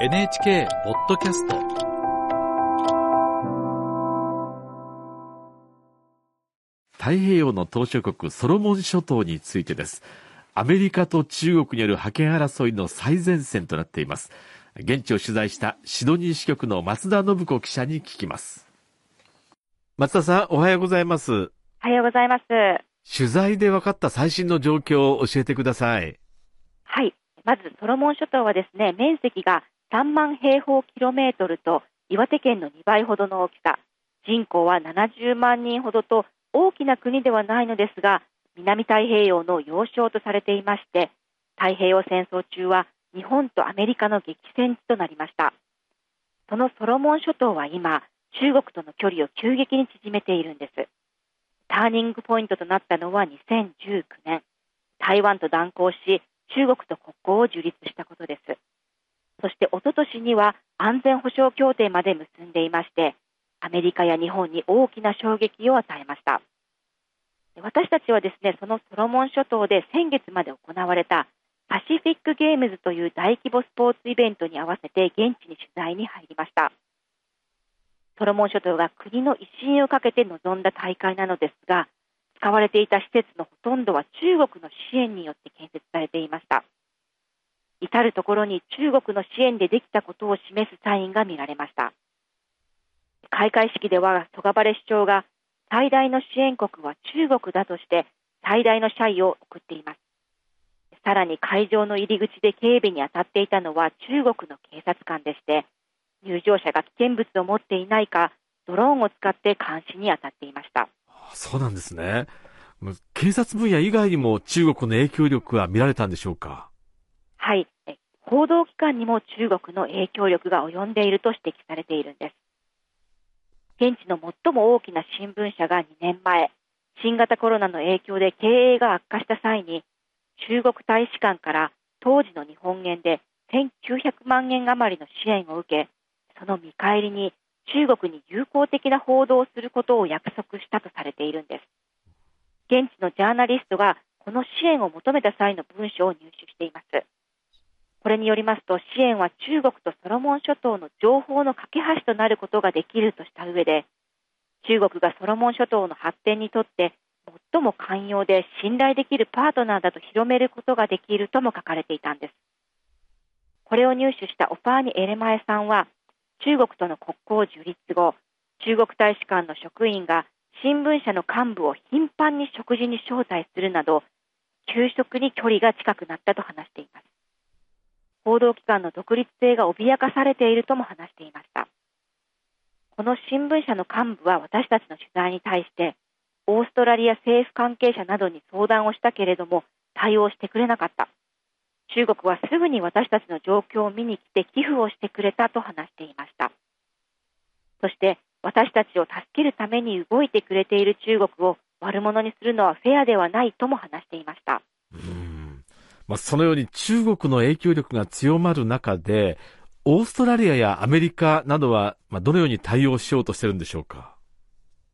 NHK ポッドキャスト。太平洋の島嶼国ソロモン諸島についてです。アメリカと中国による覇権争いの最前線となっています。現地を取材したシドニー支局の松田信子記者に聞きます。松田さんおはようございます。おはようございます。取材で分かった最新の状況を教えてくださいはいまずソロモン諸島はですね面積が3万平方キロメートルと岩手県の2倍ほどの大きさ。人口は70万人ほどと大きな国ではないのですが南太平洋の要衝とされていまして太平洋戦争中は日本とアメリカの激戦地となりました。そのソロモン諸島は今中国との距離を急激に縮めているんです。ターニングポイントとなったのは2019年。台湾と断交し中国と国交を樹立したことです。そしておととしには安全保障協定まで結んでいましてアメリカや日本に大きな衝撃を与えました。私たちはですねそのソロモン諸島で先月まで行われたパシフィックゲームズという大規模スポーツイベントに合わせて現地に取材に入りました。ソロモン諸島が国の威信をかけて臨んだ大会なのですが使われていた施設のほとんどは中国の支援によって建設されていました。至る所に中国の支援でできたことを示すサインが見られました。開会式ではソガバレ市長が最大の支援国は中国だとして最大の謝意を送っています。さらに会場の入り口で警備に当たっていたのは中国の警察官でして入場者が危険物を持っていないかドローンを使って監視に当たっていました。そうなんですね。警察分野以外にも中国の影響力は見られたんでしょうか？はい、報道機関にも中国の影響力が及んでいると指摘されているんです。現地の最も大きな新聞社が2年前、新型コロナの影響で経営が悪化した際に、中国大使館から当時の日本円で1900万円余りの支援を受け、その見返りに中国に友好的な報道をすることを約束したとされているんです。現地のジャーナリストがこの支援を求めた際の文書を入手しています。これによりますと支援は中国とソロモン諸島の情報の架け橋となることができるとした上で中国がソロモン諸島の発展にとって最も寛容で信頼できるパートナーだと広めることができるとも書かれていたんですこれを入手したオパーニ・エレマエさんは中国との国交樹立後中国大使館の職員が新聞社の幹部を頻繁に食事に招待するなど給食に距離が近くなったと話しています。報道機関の独立性が脅かされているとも話していました。この新聞社の幹部は私たちの取材に対してオーストラリア政府関係者などに相談をしたけれども対応してくれなかった。中国はすぐに私たちの状況を見に来て寄付をしてくれたと話していましたそして私たちを助けるために動いてくれている中国を悪者にするのはフェアではないとも話していました。まあ、そのように中国の影響力が強まる中で、オーストラリアやアメリカなどは、まあ、どのように対応しようとしてるんでしょうか？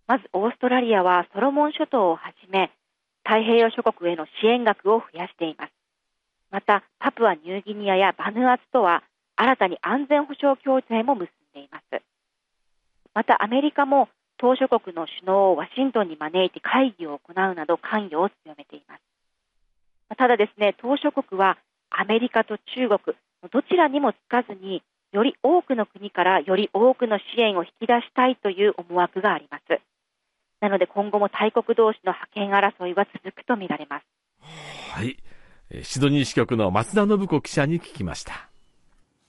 まず、オーストラリアはソロモン諸島をはじめ、太平洋諸国への支援額を増やしています。また、パプアニューギニアやバヌアツとは、新たに安全保障協定も結んでいます。また、アメリカも、島諸国の首脳をワシントンに招いて会議を行うなど関与を強めています。ただですね、島諸国はアメリカと中国、どちらにもつかずに、より多くの国からより多くの支援を引き出したいという思惑があります。なので今後も大国同士の覇権争いは続くとみられます。はい。シドニー支局の松田信子記者に聞きました。